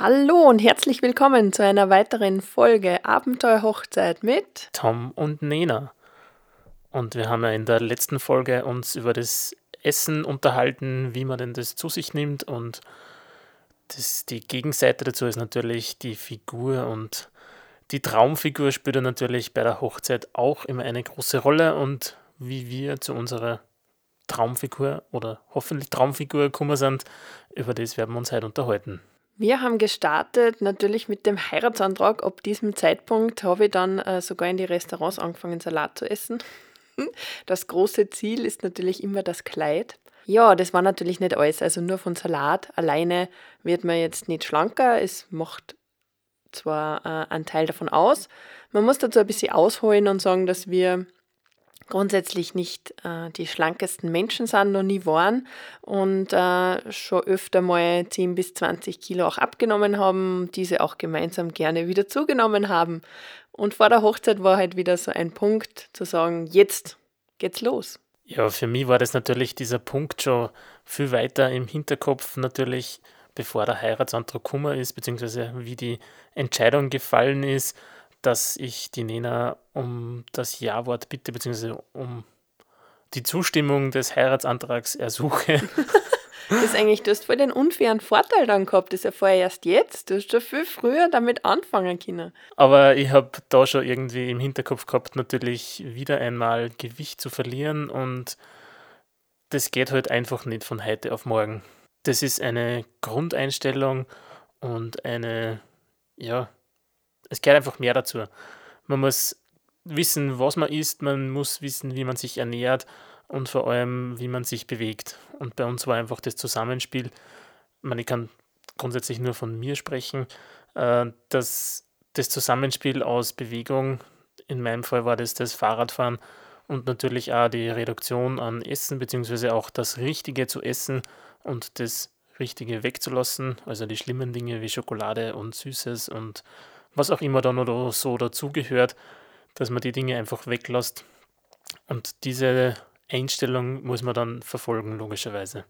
Hallo und herzlich willkommen zu einer weiteren Folge Abenteuer Hochzeit mit Tom und Nena. Und wir haben ja in der letzten Folge uns über das Essen unterhalten, wie man denn das zu sich nimmt. Und das, die Gegenseite dazu ist natürlich die Figur. Und die Traumfigur spielt natürlich bei der Hochzeit auch immer eine große Rolle. Und wie wir zu unserer Traumfigur oder hoffentlich Traumfigur gekommen sind, über das werden wir uns heute unterhalten. Wir haben gestartet natürlich mit dem Heiratsantrag. Ab diesem Zeitpunkt habe ich dann äh, sogar in die Restaurants angefangen, Salat zu essen. Das große Ziel ist natürlich immer das Kleid. Ja, das war natürlich nicht alles. Also nur von Salat alleine wird man jetzt nicht schlanker. Es macht zwar äh, einen Teil davon aus. Man muss dazu ein bisschen ausholen und sagen, dass wir grundsätzlich nicht äh, die schlankesten Menschen sind, noch nie waren und äh, schon öfter mal 10 bis 20 Kilo auch abgenommen haben, diese auch gemeinsam gerne wieder zugenommen haben. Und vor der Hochzeit war halt wieder so ein Punkt zu sagen, jetzt geht's los. Ja, für mich war das natürlich dieser Punkt schon viel weiter im Hinterkopf, natürlich bevor der Heiratsantrag gekommen ist, beziehungsweise wie die Entscheidung gefallen ist dass ich die Nena um das Ja-Wort bitte, beziehungsweise um die Zustimmung des Heiratsantrags ersuche. das ist eigentlich, du hast voll den unfairen Vorteil dann gehabt, das ist ja vorher erst jetzt. Du hast schon viel früher damit anfangen können. Aber ich habe da schon irgendwie im Hinterkopf gehabt, natürlich wieder einmal Gewicht zu verlieren und das geht halt einfach nicht von heute auf morgen. Das ist eine Grundeinstellung und eine, ja, es gehört einfach mehr dazu. Man muss wissen, was man isst, man muss wissen, wie man sich ernährt und vor allem, wie man sich bewegt. Und bei uns war einfach das Zusammenspiel, ich, meine, ich kann grundsätzlich nur von mir sprechen, äh, dass das Zusammenspiel aus Bewegung, in meinem Fall war das das Fahrradfahren und natürlich auch die Reduktion an Essen, beziehungsweise auch das Richtige zu essen und das Richtige wegzulassen, also die schlimmen Dinge wie Schokolade und Süßes und was auch immer dann oder so dazugehört, dass man die Dinge einfach weglässt. Und diese Einstellung muss man dann verfolgen, logischerweise.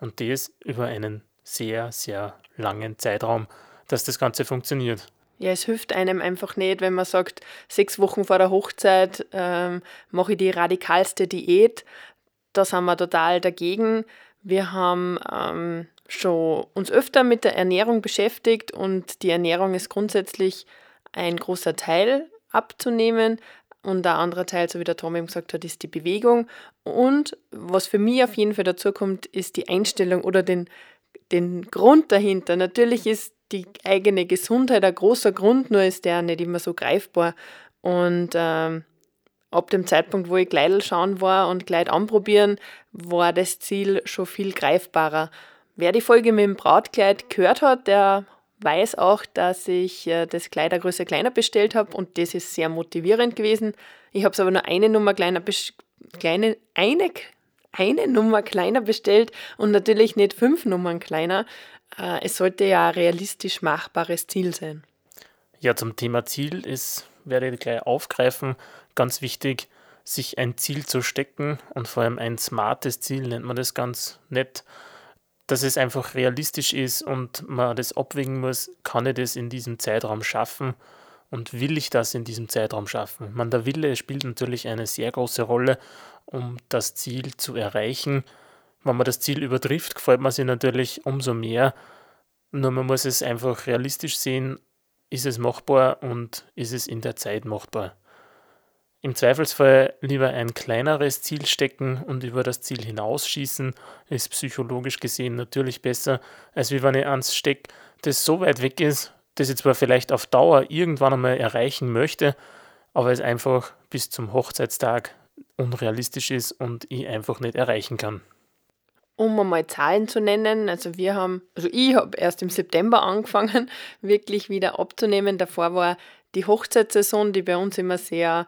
Und das über einen sehr, sehr langen Zeitraum, dass das Ganze funktioniert. Ja, es hilft einem einfach nicht, wenn man sagt, sechs Wochen vor der Hochzeit ähm, mache ich die radikalste Diät. Da sind wir total dagegen. Wir haben ähm, schon uns öfter mit der Ernährung beschäftigt und die Ernährung ist grundsätzlich ein großer Teil abzunehmen. Und der andere Teil, so wie der Tom eben gesagt hat, ist die Bewegung. Und was für mich auf jeden Fall dazu kommt, ist die Einstellung oder den, den Grund dahinter. Natürlich ist die eigene Gesundheit ein großer Grund, nur ist der nicht immer so greifbar. Und ähm, ab dem Zeitpunkt, wo ich Kleidel schauen war und Kleid anprobieren, war das Ziel schon viel greifbarer. Wer die Folge mit dem Brautkleid gehört hat, der weiß auch, dass ich äh, das Kleidergröße kleiner bestellt habe und das ist sehr motivierend gewesen. Ich habe es aber nur eine Nummer kleiner kleine, eine, eine Nummer kleiner bestellt und natürlich nicht fünf Nummern kleiner. Äh, es sollte ja ein realistisch machbares Ziel sein. Ja, zum Thema Ziel ist, werde ich gleich aufgreifen, ganz wichtig, sich ein Ziel zu stecken und vor allem ein smartes Ziel nennt man das ganz nett dass es einfach realistisch ist und man das abwägen muss, kann ich das in diesem Zeitraum schaffen und will ich das in diesem Zeitraum schaffen? Man, der Wille spielt natürlich eine sehr große Rolle, um das Ziel zu erreichen. Wenn man das Ziel übertrifft, gefällt man sich natürlich umso mehr. Nur man muss es einfach realistisch sehen, ist es machbar und ist es in der Zeit machbar. Im Zweifelsfall lieber ein kleineres Ziel stecken und über das Ziel hinausschießen, ist psychologisch gesehen natürlich besser, als wie wenn ich eins stecke, das so weit weg ist, das ich zwar vielleicht auf Dauer irgendwann einmal erreichen möchte, aber es einfach bis zum Hochzeitstag unrealistisch ist und ich einfach nicht erreichen kann. Um einmal Zahlen zu nennen, also wir haben, also ich habe erst im September angefangen, wirklich wieder abzunehmen. Davor war die Hochzeitssaison, die bei uns immer sehr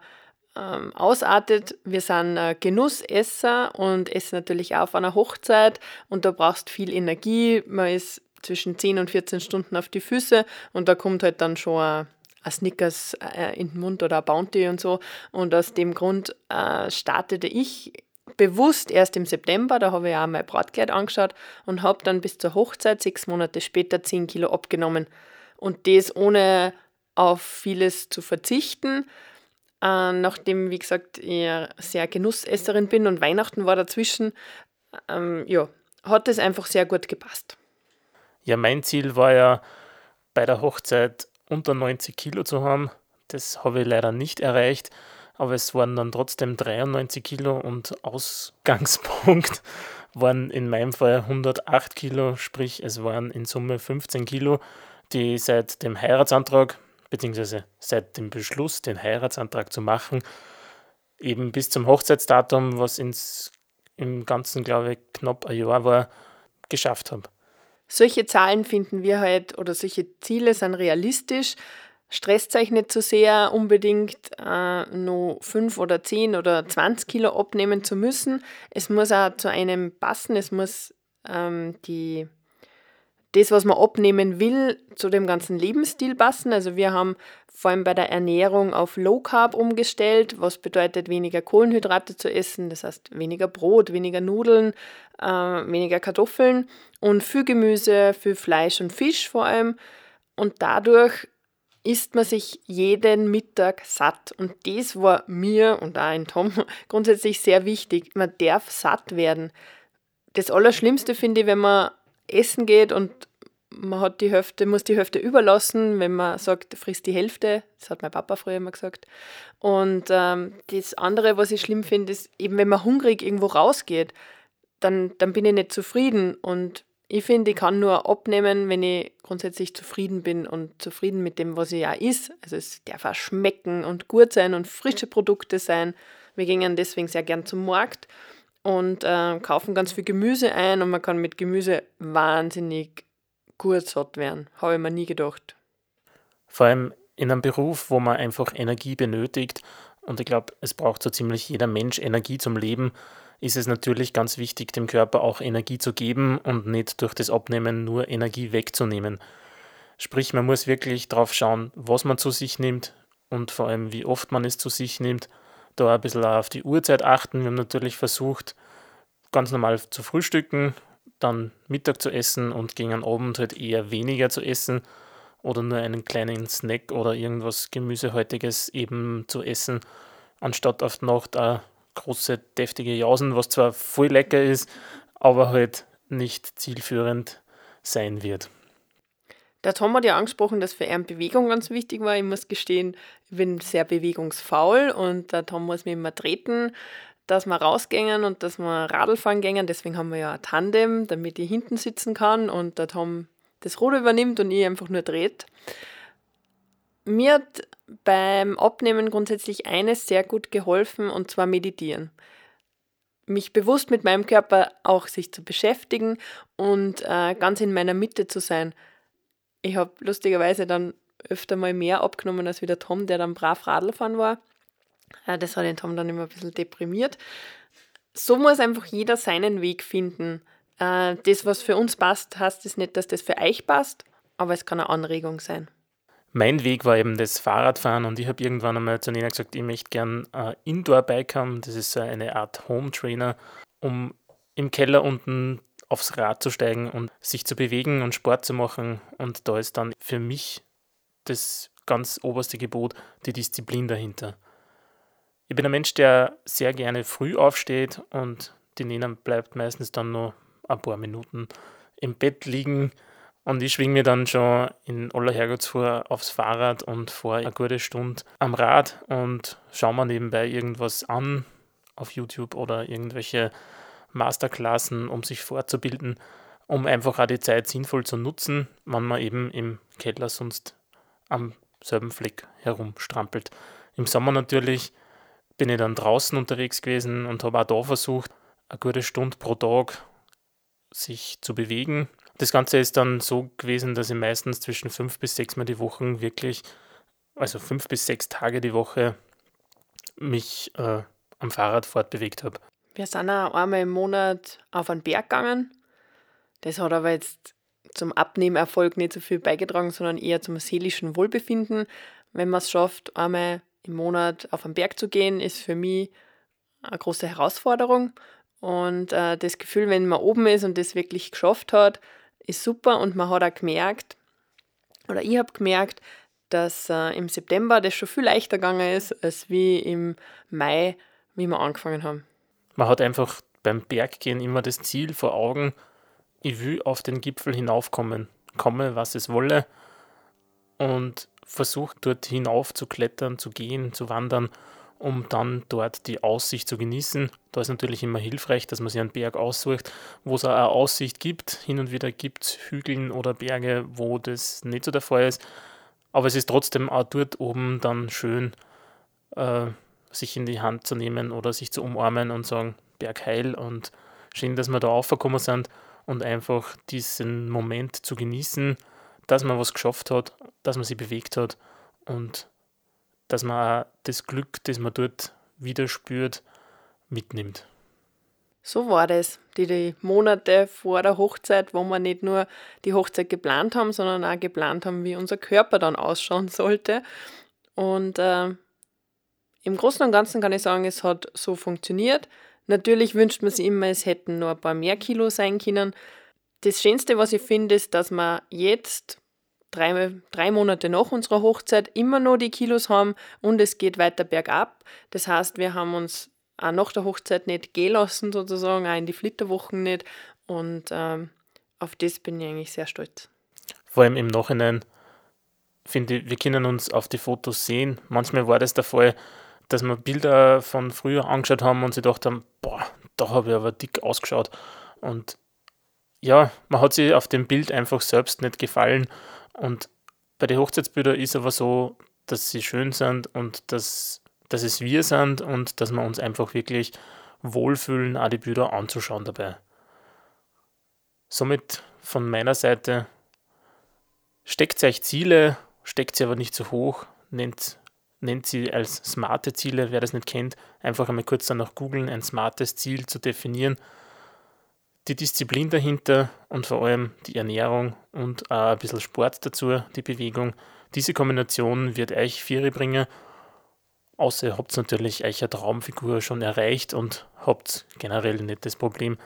ähm, ausartet. Wir sind äh, Genussesser und essen natürlich auch auf einer Hochzeit und da brauchst viel Energie. Man ist zwischen 10 und 14 Stunden auf die Füße und da kommt halt dann schon ein, ein Snickers äh, in den Mund oder ein Bounty und so. Und aus dem Grund äh, startete ich bewusst erst im September, da habe ich auch mein Brautkleid angeschaut und habe dann bis zur Hochzeit, sechs Monate später, 10 Kilo abgenommen. Und das ohne auf vieles zu verzichten. Äh, nachdem, wie gesagt, ich sehr Genussesserin bin und Weihnachten war dazwischen, ähm, ja, hat es einfach sehr gut gepasst. Ja, mein Ziel war ja bei der Hochzeit unter 90 Kilo zu haben. Das habe ich leider nicht erreicht, aber es waren dann trotzdem 93 Kilo und Ausgangspunkt waren in meinem Fall 108 Kilo, sprich es waren in Summe 15 Kilo, die seit dem Heiratsantrag bzw. seit dem Beschluss, den Heiratsantrag zu machen, eben bis zum Hochzeitsdatum, was ins, im Ganzen, glaube ich, knapp ein Jahr war, geschafft habe. Solche Zahlen finden wir halt oder solche Ziele sind realistisch. Stresst euch nicht zu so sehr, unbedingt äh, nur 5 oder 10 oder 20 Kilo abnehmen zu müssen. Es muss auch zu einem passen, es muss ähm, die, das, was man abnehmen will, zu dem ganzen Lebensstil passen. Also wir haben vor allem bei der Ernährung auf Low Carb umgestellt, was bedeutet weniger Kohlenhydrate zu essen, das heißt weniger Brot, weniger Nudeln, äh, weniger Kartoffeln und viel Gemüse, viel Fleisch und Fisch vor allem. Und dadurch isst man sich jeden Mittag satt. Und das war mir und auch in Tom grundsätzlich sehr wichtig. Man darf satt werden. Das Allerschlimmste finde ich, wenn man essen geht und man hat die Hälfte, muss die Hälfte überlassen, wenn man sagt, frisst die Hälfte. Das hat mein Papa früher immer gesagt. Und ähm, das andere, was ich schlimm finde, ist eben, wenn man hungrig irgendwo rausgeht, dann, dann bin ich nicht zufrieden. Und ich finde, ich kann nur abnehmen, wenn ich grundsätzlich zufrieden bin und zufrieden mit dem, was ich ja ist. Also es darf auch schmecken und gut sein und frische Produkte sein. Wir gehen deswegen sehr gern zum Markt und äh, kaufen ganz viel Gemüse ein und man kann mit Gemüse wahnsinnig gut satt werden. Habe ich mir nie gedacht. Vor allem in einem Beruf, wo man einfach Energie benötigt und ich glaube, es braucht so ziemlich jeder Mensch Energie zum Leben ist es natürlich ganz wichtig, dem Körper auch Energie zu geben und nicht durch das Abnehmen nur Energie wegzunehmen. Sprich, man muss wirklich drauf schauen, was man zu sich nimmt und vor allem, wie oft man es zu sich nimmt. Da ein bisschen auf die Uhrzeit achten. Wir haben natürlich versucht, ganz normal zu frühstücken, dann Mittag zu essen und gegen Abend halt eher weniger zu essen oder nur einen kleinen Snack oder irgendwas Gemüsehaltiges eben zu essen, anstatt auf die Nacht auch große, deftige Jausen, was zwar voll lecker ist, aber halt nicht zielführend sein wird. Der Tom hat ja angesprochen, dass für ihn Bewegung ganz wichtig war. Ich muss gestehen, ich bin sehr bewegungsfaul und der Tom muss mir immer treten, dass wir rausgängen und dass wir Radl fahren gängen. Deswegen haben wir ja ein Tandem, damit ich hinten sitzen kann und der Tom das Ruder übernimmt und ich einfach nur dreht. Mir hat beim Abnehmen grundsätzlich eines sehr gut geholfen und zwar meditieren. Mich bewusst mit meinem Körper auch sich zu beschäftigen und äh, ganz in meiner Mitte zu sein. Ich habe lustigerweise dann öfter mal mehr abgenommen als wie der Tom, der dann brav Radl fahren war. Äh, das hat den Tom dann immer ein bisschen deprimiert. So muss einfach jeder seinen Weg finden. Äh, das, was für uns passt, heißt es nicht, dass das für euch passt, aber es kann eine Anregung sein mein Weg war eben das Fahrradfahren und ich habe irgendwann einmal zu Nena gesagt, ich möchte gern ein Indoor-Bike haben. Das ist so eine Art Home-Trainer, um im Keller unten aufs Rad zu steigen und sich zu bewegen und Sport zu machen. Und da ist dann für mich das ganz oberste Gebot die Disziplin dahinter. Ich bin ein Mensch, der sehr gerne früh aufsteht und die Nena bleibt meistens dann nur ein paar Minuten im Bett liegen und ich schwinge mir dann schon in aller Herrgottsfuhr aufs Fahrrad und fahre eine gute Stunde am Rad und schaue mir nebenbei irgendwas an auf YouTube oder irgendwelche Masterklassen, um sich fortzubilden, um einfach auch die Zeit sinnvoll zu nutzen, wenn man eben im Keller sonst am selben Fleck herumstrampelt. Im Sommer natürlich bin ich dann draußen unterwegs gewesen und habe auch da versucht, eine gute Stunde pro Tag sich zu bewegen, das Ganze ist dann so gewesen, dass ich meistens zwischen fünf bis sechs Mal die Woche wirklich, also fünf bis sechs Tage die Woche, mich äh, am Fahrrad fortbewegt habe. Wir sind auch einmal im Monat auf einen Berg gegangen. Das hat aber jetzt zum Abnehmerfolg nicht so viel beigetragen, sondern eher zum seelischen Wohlbefinden. Wenn man es schafft, einmal im Monat auf einen Berg zu gehen, ist für mich eine große Herausforderung. Und äh, das Gefühl, wenn man oben ist und das wirklich geschafft hat, ist super. Und man hat auch gemerkt, oder ich habe gemerkt, dass äh, im September das schon viel leichter gegangen ist, als wie im Mai, wie wir angefangen haben. Man hat einfach beim Berggehen immer das Ziel vor Augen, ich will auf den Gipfel hinaufkommen, komme, was es wolle, und versuche dort hinauf zu klettern, zu gehen, zu wandern, um dann dort die Aussicht zu genießen. Da ist natürlich immer hilfreich, dass man sich einen Berg aussucht, wo es auch eine Aussicht gibt. Hin und wieder gibt es Hügeln oder Berge, wo das nicht so der Fall ist. Aber es ist trotzdem auch dort oben dann schön, äh, sich in die Hand zu nehmen oder sich zu umarmen und sagen, Berg heil und schön, dass wir da aufgekommen sind und einfach diesen Moment zu genießen, dass man was geschafft hat, dass man sich bewegt hat und dass man auch das Glück, das man dort wieder spürt, mitnimmt. So war das, die, die Monate vor der Hochzeit, wo wir nicht nur die Hochzeit geplant haben, sondern auch geplant haben, wie unser Körper dann ausschauen sollte. Und äh, im Großen und Ganzen kann ich sagen, es hat so funktioniert. Natürlich wünscht man sich immer, es hätten nur ein paar mehr Kilo sein können. Das Schönste, was ich finde, ist, dass wir jetzt, drei, drei Monate nach unserer Hochzeit, immer noch die Kilos haben und es geht weiter bergab. Das heißt, wir haben uns auch nach der Hochzeit nicht gehen lassen, sozusagen, auch in die Flitterwochen nicht. Und ähm, auf das bin ich eigentlich sehr stolz. Vor allem im Nachhinein finde ich, wir können uns auf die Fotos sehen. Manchmal war das der Fall, dass wir Bilder von früher angeschaut haben und sie gedacht haben, boah, da habe ich aber dick ausgeschaut. Und ja, man hat sich auf dem Bild einfach selbst nicht gefallen. Und bei den Hochzeitsbildern ist aber so, dass sie schön sind und dass, dass es wir sind und dass wir uns einfach wirklich wohlfühlen, auch die Bilder anzuschauen dabei. Somit von meiner Seite steckt euch Ziele, steckt sie aber nicht zu hoch, nennt nennt sie als smarte Ziele. Wer das nicht kennt, einfach einmal kurz danach googeln, ein smartes Ziel zu definieren. Die Disziplin dahinter und vor allem die Ernährung und auch ein bisschen Sport dazu, die Bewegung. Diese Kombination wird euch Viere bringen. Außer ihr habt natürlich euch eine Traumfigur schon erreicht und habt generell nicht das Problem,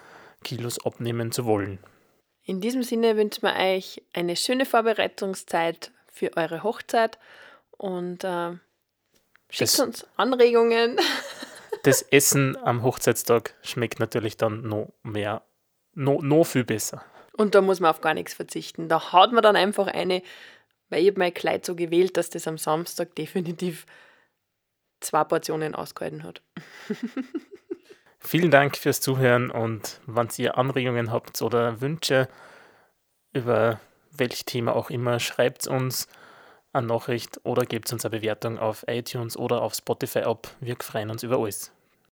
Kilos abnehmen zu wollen. In diesem Sinne wünschen wir euch eine schöne Vorbereitungszeit für eure Hochzeit und äh, Schickt uns Anregungen. Das Essen am Hochzeitstag schmeckt natürlich dann noch mehr, noch, noch viel besser. Und da muss man auf gar nichts verzichten. Da haut man dann einfach eine, weil ich mein Kleid so gewählt, dass das am Samstag definitiv zwei Portionen ausgehalten hat. Vielen Dank fürs Zuhören und wenn ihr Anregungen habt oder Wünsche über welches Thema auch immer, schreibt uns eine Nachricht oder gebt uns eine Bewertung auf iTunes oder auf Spotify ab. Wir freuen uns über alles.